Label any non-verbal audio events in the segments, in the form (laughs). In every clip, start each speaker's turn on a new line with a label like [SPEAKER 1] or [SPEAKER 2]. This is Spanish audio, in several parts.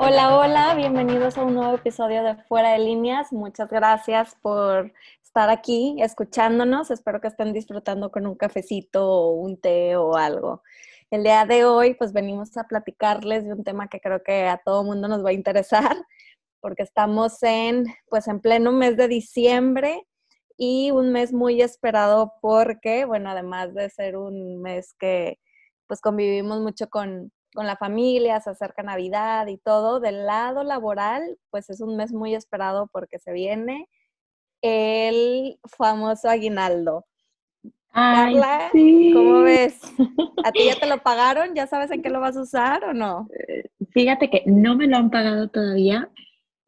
[SPEAKER 1] Hola, hola, bienvenidos a un nuevo episodio de Fuera de Líneas. Muchas gracias por estar aquí escuchándonos. Espero que estén disfrutando con un cafecito o un té o algo. El día de hoy, pues venimos a platicarles de un tema que creo que a todo mundo nos va a interesar, porque estamos en, pues en pleno mes de diciembre y un mes muy esperado porque, bueno, además de ser un mes que pues convivimos mucho con, con la familia, se acerca Navidad y todo, del lado laboral, pues es un mes muy esperado porque se viene el famoso aguinaldo. Carla, ¿cómo ves? (laughs) ¿A ti ya te lo pagaron? ¿Ya sabes en qué lo vas a usar o no?
[SPEAKER 2] Eh, fíjate que no me lo han pagado todavía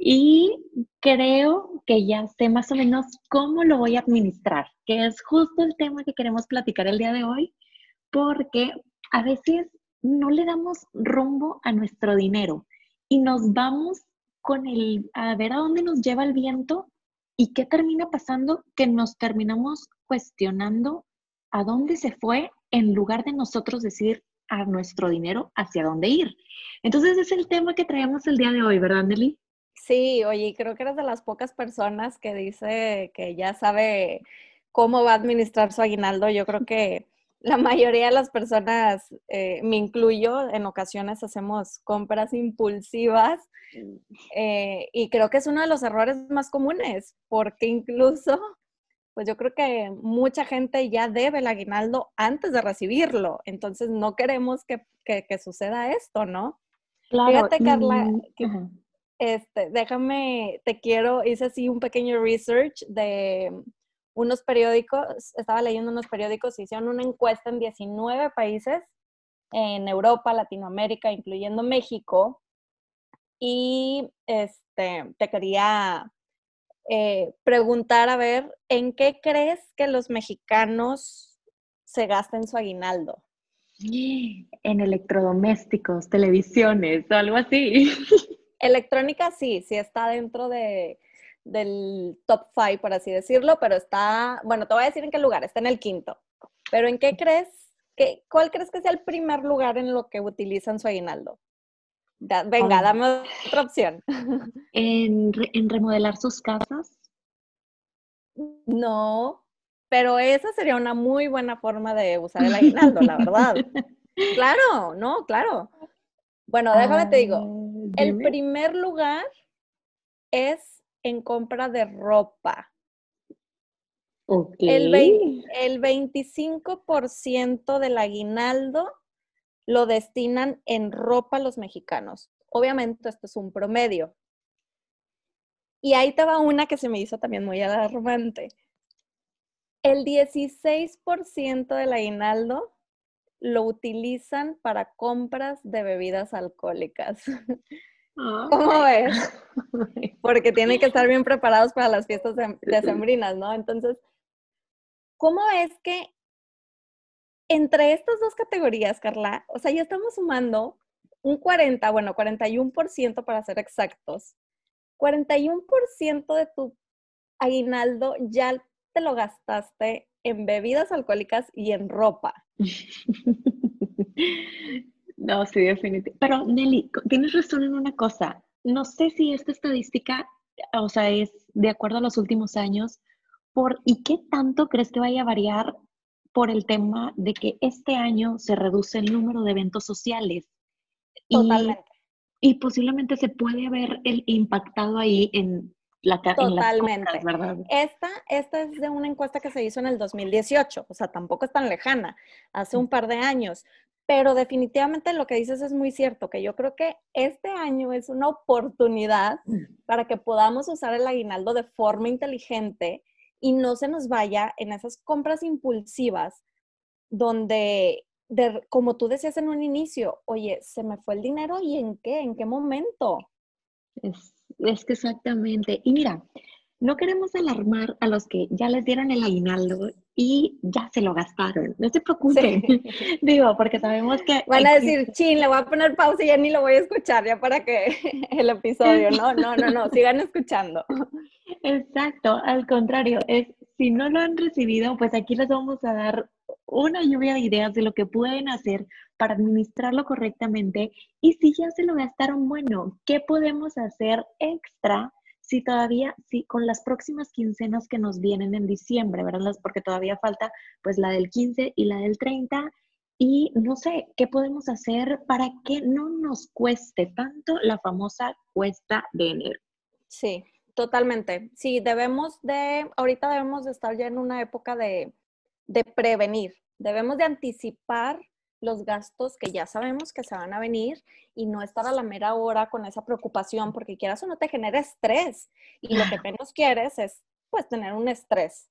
[SPEAKER 2] y creo que ya sé más o menos cómo lo voy a administrar, que es justo el tema que queremos platicar el día de hoy, porque a veces no le damos rumbo a nuestro dinero y nos vamos con el a ver a dónde nos lleva el viento y qué termina pasando que nos terminamos cuestionando a dónde se fue en lugar de nosotros decir a nuestro dinero hacia dónde ir. Entonces es el tema que traemos el día de hoy, ¿verdad, Nelly?
[SPEAKER 1] Sí, oye, creo que eres de las pocas personas que dice que ya sabe cómo va a administrar su aguinaldo. Yo creo que la mayoría de las personas, eh, me incluyo, en ocasiones hacemos compras impulsivas mm. eh, y creo que es uno de los errores más comunes, porque incluso pues yo creo que mucha gente ya debe el aguinaldo antes de recibirlo, entonces no queremos que, suceda esto, ¿no? Claro. Fíjate, Carla, este, déjame, te quiero, hice así un pequeño research de unos periódicos, estaba leyendo unos periódicos, hicieron una encuesta en 19 países en Europa, Latinoamérica, incluyendo México, y este, te quería eh, preguntar a ver, ¿en qué crees que los mexicanos se gasten su aguinaldo? (gasps)
[SPEAKER 2] En electrodomésticos, televisiones algo así. (laughs)
[SPEAKER 1] Electrónica sí, sí está dentro de, del top five, por así decirlo, pero está, bueno, te voy a decir en qué lugar, está en el quinto. Pero ¿en qué crees? Que, ¿Cuál crees que sea el primer lugar en lo que utilizan su aguinaldo? venga, dame otra opción. (laughs)
[SPEAKER 2] ¿En, remodelar sus casas?
[SPEAKER 1] No, pero esa sería una muy buena forma de usar el aguinaldo, la verdad. (laughs) Claro, no, claro. Bueno, déjame te digo, el primer lugar es en compra de ropa. El, el 25% del aguinaldo lo destinan en ropa los mexicanos. Obviamente esto es un promedio. Y ahí te va una que se me hizo también muy alarmante. El 16% del aguinaldo lo utilizan para compras de bebidas alcohólicas. (laughs) ¿Cómo ves? (laughs) Porque tienen que estar bien preparados para las fiestas decembrinas, ¿no? Entonces, ¿cómo es que entre estas dos categorías, Carla, o sea, ya estamos sumando un 40, bueno, 41% para ser exactos. 41% de tu aguinaldo ya te lo gastaste en bebidas alcohólicas y en ropa. (laughs)
[SPEAKER 2] No, sí, definitivamente. Pero Nelly, tienes razón en una cosa. No sé si esta estadística, o sea, es de acuerdo a los últimos años, por y qué tanto crees que vaya a variar por el tema de que este año se reduce el número de eventos sociales.
[SPEAKER 1] Totalmente.
[SPEAKER 2] Y, posiblemente se puede haber el impactado ahí en la
[SPEAKER 1] Totalmente. En ¿verdad? Esta, esta es de una encuesta que se hizo en el 2018, o sea, tampoco es tan lejana, hace un par de años. Pero definitivamente lo que dices es muy cierto, que yo creo que este año es una oportunidad para que podamos usar el aguinaldo de forma inteligente y no se nos vaya en esas compras impulsivas donde, como tú decías en un inicio, oye, se me fue el dinero y en qué, en qué momento.
[SPEAKER 2] Es, es que exactamente. Y mira, no queremos alarmar a los que ya les dieron el aguinaldo y ya se lo gastaron. No se preocupen. (laughs) Digo, porque sabemos que...
[SPEAKER 1] Van a decir, chin, le voy a poner pausa y ya ni lo voy a escuchar, ya para que (laughs) el episodio. No, no, no, no, sigan escuchando. (laughs)
[SPEAKER 2] Exacto, al contrario, es si no lo han recibido, pues aquí les vamos a dar una lluvia de ideas de lo que pueden hacer para administrarlo correctamente y si ya se lo gastaron, bueno, ¿qué podemos hacer extra si todavía, si con las próximas quincenas que nos vienen en diciembre, ¿verdad? Porque todavía falta pues la del 15 y la del 30 y no sé, ¿qué podemos hacer para que no nos cueste tanto la famosa cuesta de enero?
[SPEAKER 1] Sí, totalmente. Sí, debemos de, ahorita debemos de estar ya en una época de, de prevenir, debemos de anticipar los gastos que ya sabemos que se van a venir y no estar a la mera hora con esa preocupación porque quieras o no te genera estrés y lo que menos quieres es pues tener un estrés.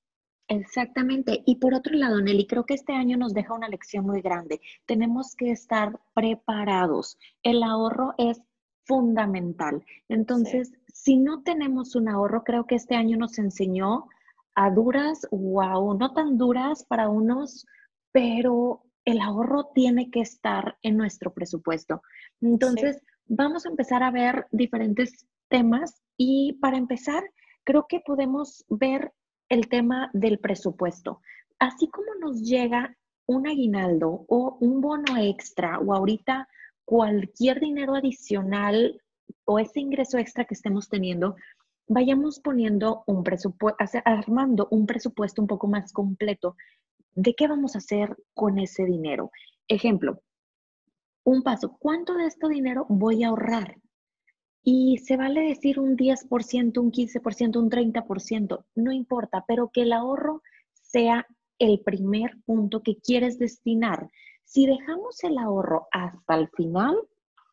[SPEAKER 2] Exactamente. Y por otro lado, Nelly, creo que este año nos deja una lección muy grande. Tenemos que estar preparados. El ahorro es fundamental. Entonces, si no tenemos un ahorro, creo que este año nos enseñó a duras, wow, no tan duras para unos, pero el ahorro tiene que estar en nuestro presupuesto. Entonces, vamos a empezar a ver diferentes temas y para empezar, creo que podemos ver el tema del presupuesto. Así como nos llega un aguinaldo o un bono extra o ahorita cualquier dinero adicional o ese ingreso extra que estemos teniendo, vayamos poniendo un presupuesto, armando un presupuesto un poco más completo de qué vamos a hacer con ese dinero. Ejemplo, un paso, ¿cuánto de este dinero voy a ahorrar? Y se vale decir un 10%, un 15%, un 30%, no importa, pero que el ahorro sea el primer punto que quieres destinar. Si dejamos el ahorro hasta el final,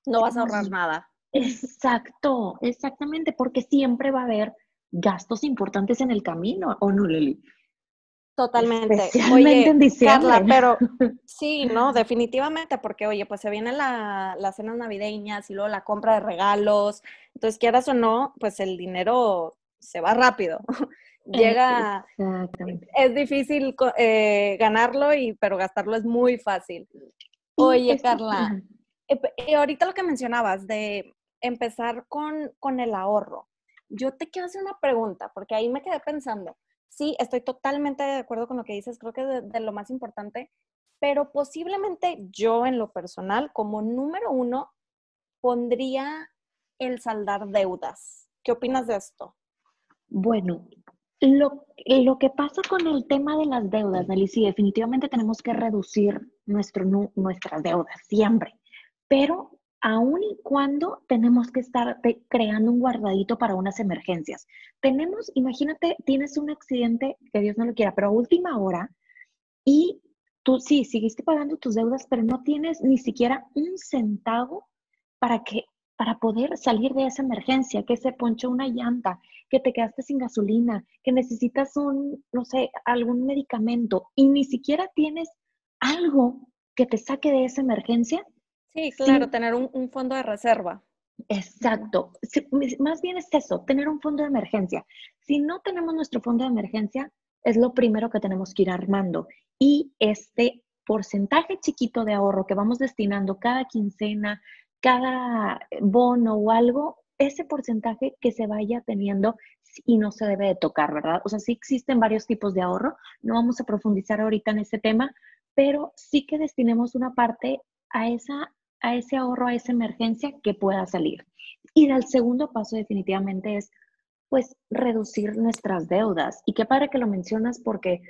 [SPEAKER 1] no vas a ahorrar nada.
[SPEAKER 2] Exacto, exactamente, porque siempre va a haber gastos importantes en el camino, ¿o no, Lili?
[SPEAKER 1] Totalmente. Especialmente en diciembre. Carla, pero (laughs) sí, no, definitivamente, porque oye, pues se vienen la, las cenas navideñas y luego la compra de regalos. Entonces, quieras o no, pues el dinero se va rápido. (laughs) Llega. Es difícil eh, ganarlo, y, pero gastarlo es muy fácil. Oye, Carla, eh, eh, ahorita lo que mencionabas de empezar con, con el ahorro. Yo te quiero hacer una pregunta, porque ahí me quedé pensando sí, estoy totalmente de acuerdo con lo que dices, creo que es de, lo más importante, pero posiblemente yo en lo personal, como número uno, pondría el saldar deudas. ¿Qué opinas de esto?
[SPEAKER 2] Bueno, lo, lo, que pasa con el tema de las deudas, Nelly, sí, definitivamente tenemos que reducir nuestro, nuestras deudas, siempre. Pero aun y cuando tenemos que estar creando un guardadito para unas emergencias. Tenemos, imagínate, tienes un accidente, que Dios no lo quiera, pero a última hora, y tú sí, seguiste pagando tus deudas, pero no tienes ni siquiera un centavo para que para poder salir de esa emergencia, que se ponchó una llanta, que te quedaste sin gasolina, que necesitas un, no sé, algún medicamento y ni siquiera tienes algo que te saque de esa emergencia,
[SPEAKER 1] Sí, claro, tener un, fondo de reserva.
[SPEAKER 2] Exacto. más bien es eso, tener un fondo de emergencia. Si no tenemos nuestro fondo de emergencia, es lo primero que tenemos que ir armando. Y este porcentaje chiquito de ahorro que vamos destinando cada quincena, cada bono o algo, ese porcentaje que se vaya teniendo y no se debe de tocar, ¿verdad? O sea, sí existen varios tipos de ahorro, no vamos a profundizar ahorita en ese tema, pero sí que destinemos una parte a esa a ese ahorro, a esa emergencia que pueda salir. Y el segundo paso definitivamente es, pues, reducir nuestras deudas. Y qué padre que lo mencionas porque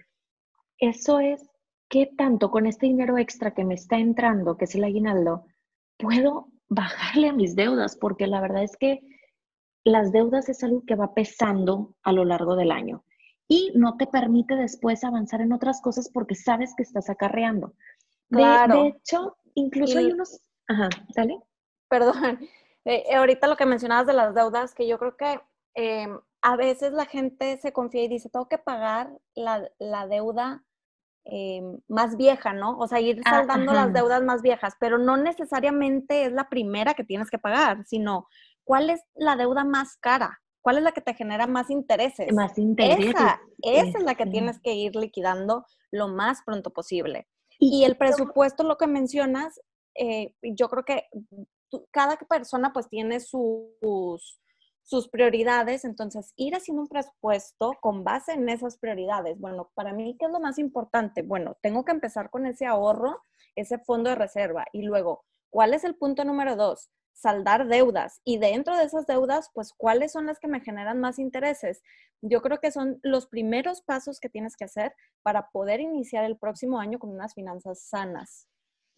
[SPEAKER 2] eso es qué tanto con este dinero extra que me está entrando, que es el aguinaldo, puedo bajarle a mis deudas, porque la verdad es que las deudas es algo que va pesando a lo largo del año y no te permite después avanzar en otras cosas porque sabes que estás acarreando. Claro. De, hecho, incluso hay unos Ajá, ¿sale?
[SPEAKER 1] Perdón. (laughs) Eh, eh, ahorita lo que mencionabas de las deudas, que yo creo que em, a veces la gente se confía y dice, tengo que pagar la, deuda em, más vieja, ¿no? O sea, ir ah, saldando las deudas más viejas, pero no necesariamente es la primera que tienes que pagar, sino cuál es la deuda más cara, cuál es la que te genera más intereses.
[SPEAKER 2] Más intereses.
[SPEAKER 1] Esa, esa es la que este. tienes que ir liquidando lo más pronto posible. Y, el presupuesto, lo que mencionas, eh, yo creo que cada persona pues tiene sus, sus prioridades, entonces ir haciendo un presupuesto con base en esas prioridades. Bueno, para mí, ¿qué es lo más importante? Bueno, tengo que empezar con ese ahorro, ese fondo de reserva y luego, ¿cuál es el punto número dos? Saldar deudas y dentro de esas deudas, pues, ¿cuáles son las que me generan más intereses? Yo creo que son los primeros pasos que tienes que hacer para poder iniciar el próximo año con unas finanzas sanas.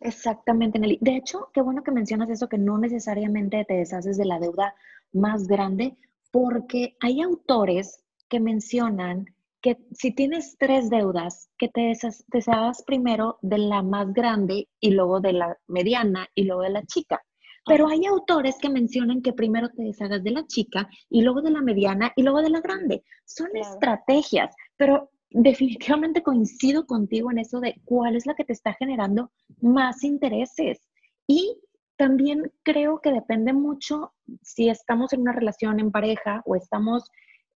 [SPEAKER 2] Exactamente, Nelly. De hecho, qué bueno que mencionas eso, que no necesariamente te deshaces de la deuda más grande, porque hay autores que mencionan que si tienes tres deudas, que te deshagas primero de la más grande y luego de la mediana y luego de la chica. Pero hay autores que mencionan que primero te deshagas de la chica y luego de la mediana y luego de la grande. Son estrategias, pero definitivamente coincido contigo en eso de cuál es la que te está generando más intereses. Y también creo que depende mucho si estamos en una relación en pareja o estamos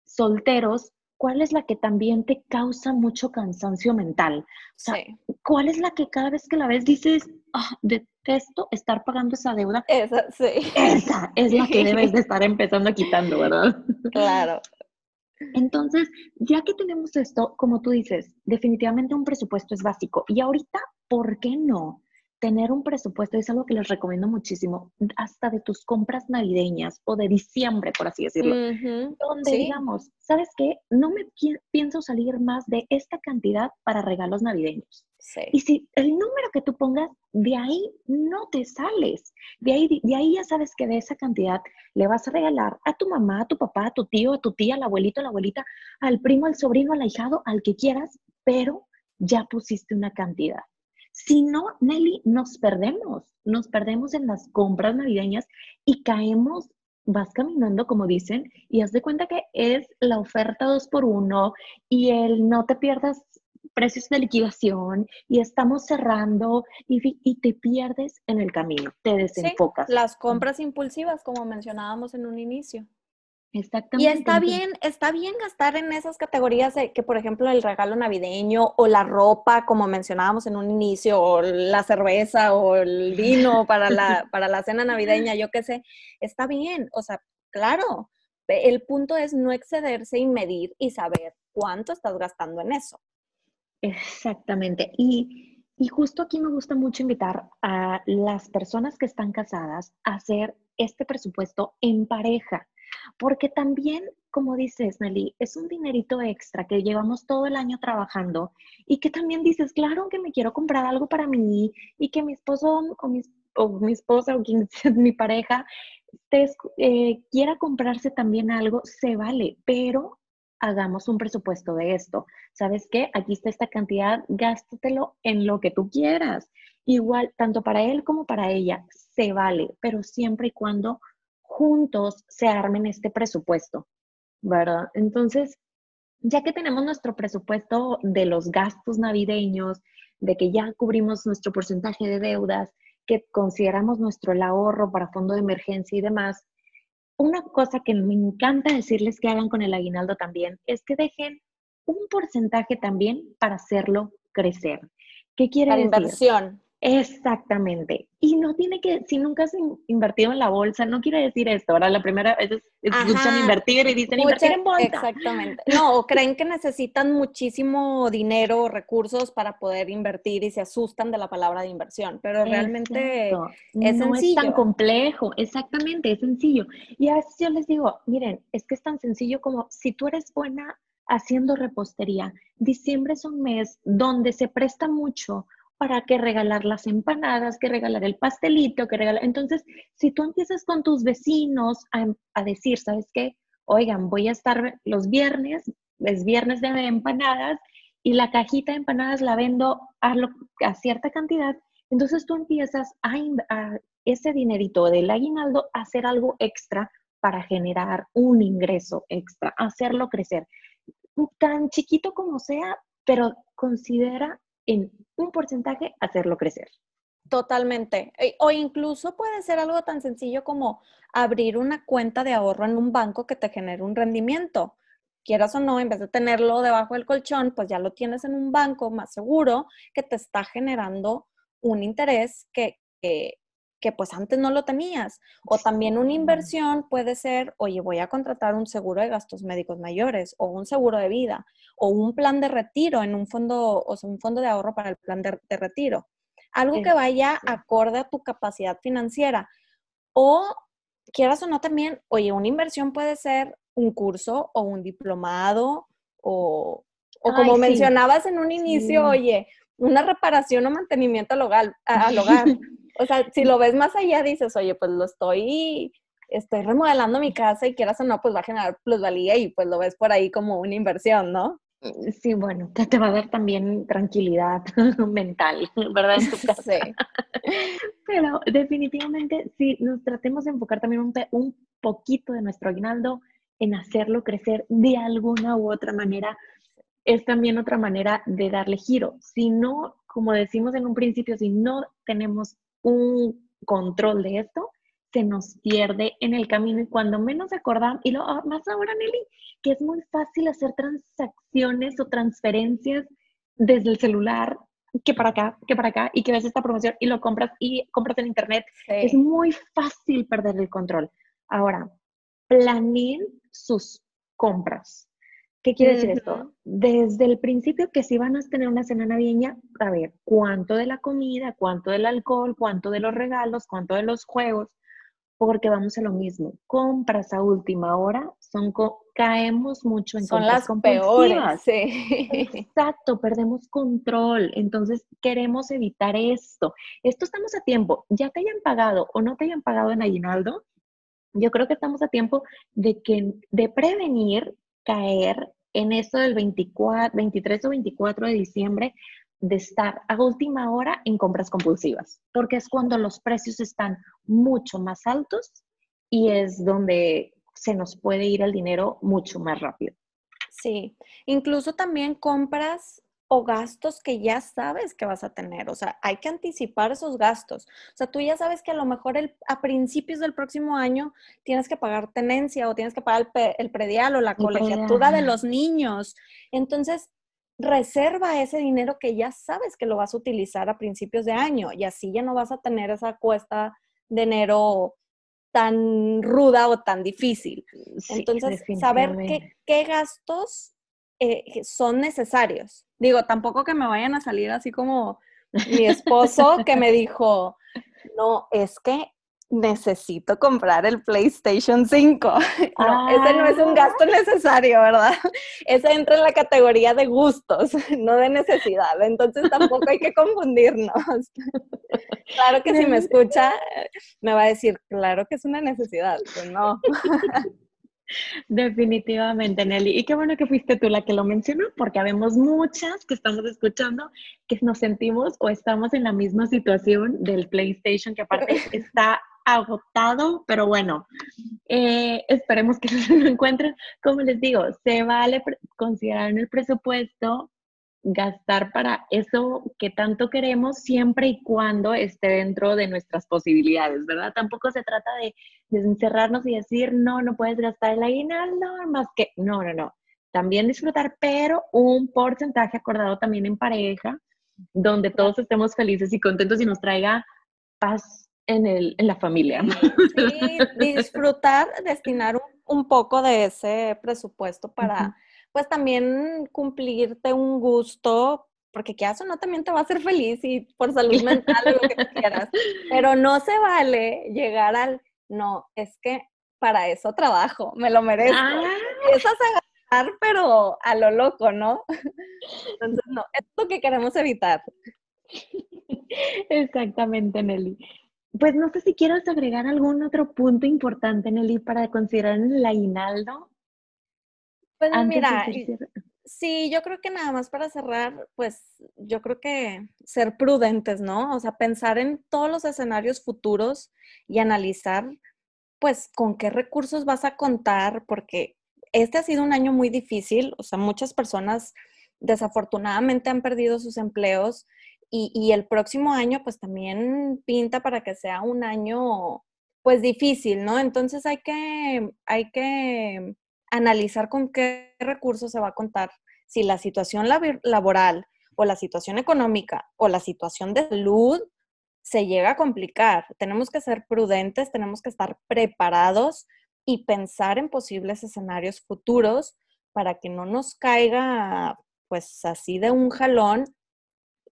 [SPEAKER 2] solteros, cuál es la que también te causa mucho cansancio mental. O sea, cuál es la que cada vez que la ves dices, oh, detesto estar pagando esa deuda.
[SPEAKER 1] Esa, sí.
[SPEAKER 2] Esa es la que debes de estar empezando quitando, ¿verdad? (laughs)
[SPEAKER 1] Claro.
[SPEAKER 2] Entonces, ya que tenemos esto, como tú dices, definitivamente un presupuesto es básico. Y ahorita, ¿por qué no? Tener un presupuesto es algo que les recomiendo muchísimo, hasta de tus compras navideñas o de diciembre, por así decirlo, donde digamos, ¿sabes qué? No me pienso salir más de esta cantidad para regalos navideños. Y si el número que tú pongas, de ahí no te sales. De ahí, de ahí ya sabes que de esa cantidad le vas a regalar a tu mamá, a tu papá, a tu tío, a tu tía, al abuelito, a la abuelita, al primo, al sobrino, al ahijado, al que quieras, pero ya pusiste una cantidad. Si no, Nelly, nos perdemos, nos perdemos en las compras navideñas y caemos vas caminando, como dicen, y haz de cuenta que es la oferta dos por uno y el no te pierdas precios de liquidación y estamos cerrando y, y te pierdes en el camino, te desenfocas.
[SPEAKER 1] las compras impulsivas, como mencionábamos en un inicio.
[SPEAKER 2] Exactamente.
[SPEAKER 1] Y está bien, está bien gastar en esas categorías de que, por ejemplo, el regalo navideño o la ropa, como mencionábamos en un inicio, o la cerveza o el vino para la, (laughs) para la cena navideña, yo qué sé, está bien. O sea, claro, el punto es no excederse y medir y saber cuánto estás gastando en eso.
[SPEAKER 2] Exactamente. Y, y justo aquí me gusta mucho invitar a las personas que están casadas a hacer este presupuesto en pareja, porque también, como dices, Nelly, es un dinerito extra que llevamos todo el año trabajando y que también dices, claro que me quiero comprar algo para mí y que mi esposo o mi, o mi esposa o (laughs) mi pareja eh, quiera comprarse también algo, se vale, pero hagamos un presupuesto de esto. ¿Sabes qué? Aquí está esta cantidad, gástatelo en lo que tú quieras. Igual, tanto para él como para ella, se vale, pero siempre y cuando juntos se armen este presupuesto, ¿verdad? Entonces, ya que tenemos nuestro presupuesto de los gastos navideños, de que ya cubrimos nuestro porcentaje de deudas, que consideramos nuestro el ahorro para fondo de emergencia y demás, una cosa que me encanta decirles que hagan con el aguinaldo también es que dejen un porcentaje también para hacerlo crecer. ¿Qué quiere
[SPEAKER 1] decir? inversión.
[SPEAKER 2] Exactamente. Y no tiene que, si nunca has invertido en la bolsa, no quiere decir esto. Ahora la primera vez escuchan invertir y dicen invertir en bolsa.
[SPEAKER 1] Exactamente. No, o creen que necesitan muchísimo dinero o recursos para poder invertir y se asustan de la palabra de inversión, pero realmente es
[SPEAKER 2] no
[SPEAKER 1] es
[SPEAKER 2] tan complejo. Exactamente, es sencillo. Y a veces yo les digo, miren, es que es tan sencillo como si tú eres buena haciendo repostería, diciembre es un mes donde se presta mucho para que regalar las empanadas, que regalar el pastelito, que regalar. Entonces, si tú empiezas con tus vecinos a, decir, ¿sabes qué? Oigan, voy a estar los viernes, es viernes de empanadas y la cajita de empanadas la vendo a, cierta cantidad. Entonces tú empiezas a, a ese dinerito del aguinaldo a hacer algo extra para generar un ingreso extra, hacerlo crecer. Tan chiquito como sea, pero considera en un porcentaje hacerlo crecer.
[SPEAKER 1] Totalmente. E, o incluso puede ser algo tan sencillo como abrir una cuenta de ahorro en un banco que te genere un rendimiento. Quieras o no, en vez de tenerlo debajo del colchón, pues ya lo tienes en un banco más seguro que te está generando un interés que, que pues antes no lo tenías. O también una inversión puede ser, oye, voy a contratar un seguro de gastos médicos mayores o un seguro de vida o un plan de retiro en un fondo, o sea, un fondo de ahorro para el plan de, retiro. Algo que vaya acorde a tu capacidad financiera. O quieras o no también, oye, una inversión puede ser un curso o un diplomado o, o como mencionabas en un inicio, oye, una reparación o mantenimiento al hogar. Al hogar. (laughs) o sea, si lo ves más allá, dices, oye, pues lo estoy, estoy remodelando mi casa y quieras o no, pues va a generar plusvalía y pues lo ves por ahí como una inversión, ¿no?
[SPEAKER 2] Sí, bueno, te, te va a dar también tranquilidad (laughs) mental, ¿verdad? En tu (laughs) casa. Sí. Pero definitivamente, sí, nos tratemos de enfocar también un, un poquito de nuestro aguinaldo en hacerlo crecer de alguna u otra manera, es también otra manera de darle giro. Si no, como decimos en un principio, si no tenemos un control de esto, se nos pierde en el camino y cuando menos acordamos, y lo más ahora, Nelly, que es muy fácil hacer transacciones o transferencias desde el celular, que para acá, que para acá, y que ves esta promoción y lo compras y compras en internet. Es muy fácil perder el control. Ahora, planeen sus compras. ¿Qué quiere decir esto? Desde el principio que si van a tener una cena navideña, a ver, cuánto de la comida, cuánto del alcohol, cuánto de los regalos, cuánto de los juegos, porque vamos a lo mismo. Compras a última hora son caemos mucho en
[SPEAKER 1] son las peores.
[SPEAKER 2] Sí. (laughs) Exacto, perdemos control. Entonces queremos evitar esto. Esto estamos a tiempo. Ya te hayan pagado o no te hayan pagado en aguinaldo, yo creo que estamos a tiempo de que de prevenir caer en eso del 24, 23 o 24 de diciembre de estar a última hora en compras compulsivas, porque es cuando los precios están mucho más altos y es donde se nos puede ir el dinero mucho más rápido.
[SPEAKER 1] Sí, incluso también compras o gastos que ya sabes que vas a tener. O sea, hay que anticipar esos gastos. O sea, tú ya sabes que a lo mejor a principios del próximo año tienes que pagar tenencia o tienes que pagar el, predial o la colegiatura de los niños. Entonces, reserva ese dinero que ya sabes que lo vas a utilizar a principios de año y así ya no vas a tener esa cuesta de enero tan ruda o tan difícil. Entonces, saber qué, qué gastos eh, son necesarios. Digo, tampoco que me vayan a salir así como mi (laughs) esposo que me dijo, no, es que necesito comprar el PlayStation 5. (laughs) No, ese no es un gasto necesario, ¿verdad? (laughs) Ese entra en la categoría de gustos, no de necesidad. Entonces tampoco hay que confundirnos. Claro que si me escucha, me va a decir, claro que es una necesidad, pues no.
[SPEAKER 2] Definitivamente, Nelly. Y qué bueno que fuiste tú la que lo mencionó, porque habemos muchas que estamos escuchando que nos sentimos o estamos en la misma situación del PlayStation, que aparte (laughs) está agotado, pero bueno, eh, esperemos que se (laughs) lo encuentren. Como les digo, se vale considerar en el presupuesto gastar para eso que tanto queremos siempre y cuando esté dentro de nuestras posibilidades, ¿verdad? Tampoco se trata de, encerrarnos y decir, no, no puedes gastar el aguinaldo, más que, no, no, no. También disfrutar, pero un porcentaje acordado también en pareja, donde todos estemos felices y contentos y nos traiga paz en, el, en la familia.
[SPEAKER 1] Sí, disfrutar, destinar un, poco de ese presupuesto para pues también cumplirte un gusto, porque que eso no también te va a hacer feliz y por salud mental lo que quieras. (laughs) Pero no se vale llegar al, no, es que para eso trabajo, me lo merezco. Ah. Eso es gastar, pero a lo loco, ¿no? (laughs) Entonces, no, es lo que queremos evitar.
[SPEAKER 2] Exactamente, Nelly. Pues no sé si quieres agregar algún otro punto importante, Nelly, para considerar en el aguinaldo
[SPEAKER 1] pues mira, sí, yo creo que nada más para cerrar, pues yo creo que ser prudentes, ¿no? O sea, pensar en todos los escenarios futuros y analizar, pues, con qué recursos vas a contar, porque este ha sido un año muy difícil, o sea, muchas personas desafortunadamente han perdido sus empleos y, y el próximo año, pues, también pinta para que sea un año, pues, difícil, ¿no? Entonces hay que, hay que analizar con qué recursos se va a contar, si la situación laboral o la situación económica o la situación de salud se llega a complicar. Tenemos que ser prudentes, tenemos que estar preparados y pensar en posibles escenarios futuros para que no nos caiga pues así de un jalón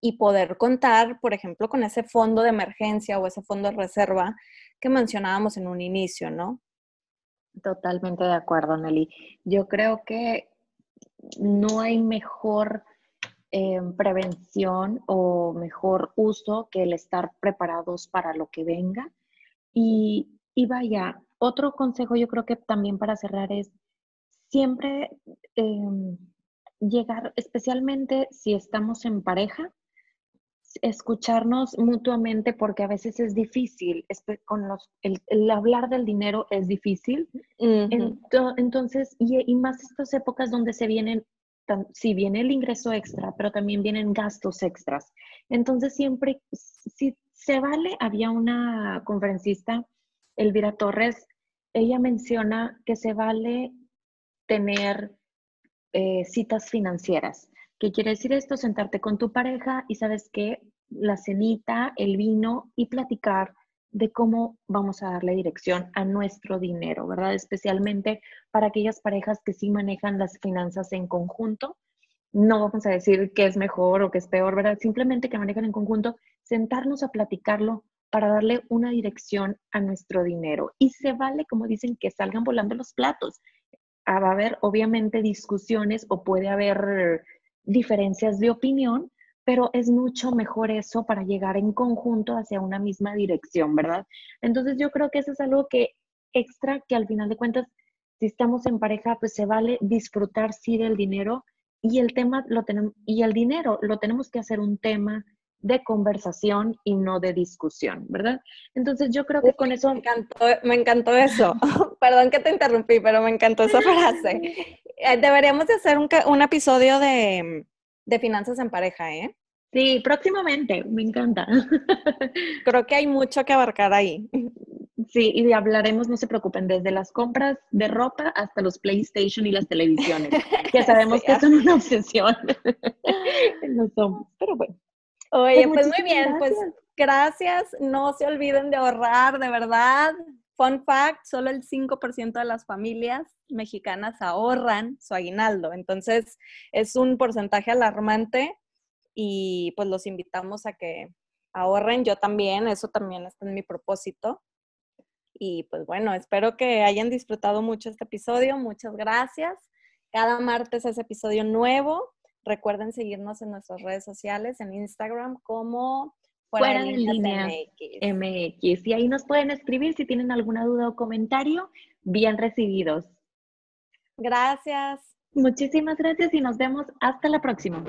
[SPEAKER 1] y poder contar, por ejemplo, con ese fondo de emergencia o ese fondo de reserva que mencionábamos en un inicio, ¿no?
[SPEAKER 2] Totalmente de acuerdo, Nelly. Yo creo que no hay mejor eh, prevención o mejor uso que el estar preparados para lo que venga. Y, y vaya, otro consejo yo creo que también para cerrar es siempre em, llegar, especialmente si estamos en pareja, escucharnos mutuamente porque a veces es difícil, con los, el, hablar del dinero es difícil. entonces, y, y, más estas épocas donde se vienen, si viene el ingreso extra, pero también vienen gastos extras. Entonces, siempre, si se vale, había una conferencista, Elvira Torres, ella menciona que se vale tener eh, citas financieras. ¿Qué quiere decir esto? Sentarte con tu pareja y sabes que la cenita, el vino y platicar de cómo vamos a darle dirección a nuestro dinero, ¿verdad? Especialmente para aquellas parejas que sí manejan las finanzas en conjunto. No vamos a decir qué es mejor o qué es peor, ¿verdad? Simplemente que manejan en conjunto, sentarnos a platicarlo para darle una dirección a nuestro dinero. Y se vale, como dicen, que salgan volando los platos. Ah, va a haber obviamente discusiones o puede haber diferencias de opinión, pero es mucho mejor eso para llegar en conjunto hacia una misma dirección, ¿verdad? Entonces yo creo que eso es algo que extra, que al final de cuentas, si estamos en pareja, pues se vale disfrutar sí del dinero y el tema lo tenemos, y el dinero lo tenemos que hacer un tema de conversación y no de discusión, ¿verdad? Entonces yo creo que con eso...
[SPEAKER 1] Me encantó, me encantó eso. (laughs) Perdón que te interrumpí, pero me encantó esa frase. Eh, deberíamos de hacer un, un episodio de, de, finanzas en pareja, ¿eh?
[SPEAKER 2] Sí, próximamente, me encanta. (laughs)
[SPEAKER 1] Creo que hay mucho que abarcar ahí.
[SPEAKER 2] Sí, y hablaremos, no se preocupen, desde las compras de ropa hasta los PlayStation y las televisiones. Ya (laughs) sabemos que son una obsesión. no somos, pero bueno.
[SPEAKER 1] Oye, pues, pues muy bien, pues gracias. No se olviden de ahorrar, de verdad. Fun fact, solo el 5% de las familias mexicanas ahorran su aguinaldo. Entonces, es un porcentaje alarmante y pues los invitamos a que ahorren. Yo también, eso también está en mi propósito. Y pues bueno, espero que hayan disfrutado mucho este episodio. Muchas gracias. Cada martes es episodio nuevo. Recuerden seguirnos en nuestras redes sociales, en Instagram como
[SPEAKER 2] Fuera, de línea MX. Y ahí nos pueden escribir si tienen alguna duda o comentario. Bien recibidos.
[SPEAKER 1] Gracias.
[SPEAKER 2] Muchísimas gracias y nos vemos hasta la próxima.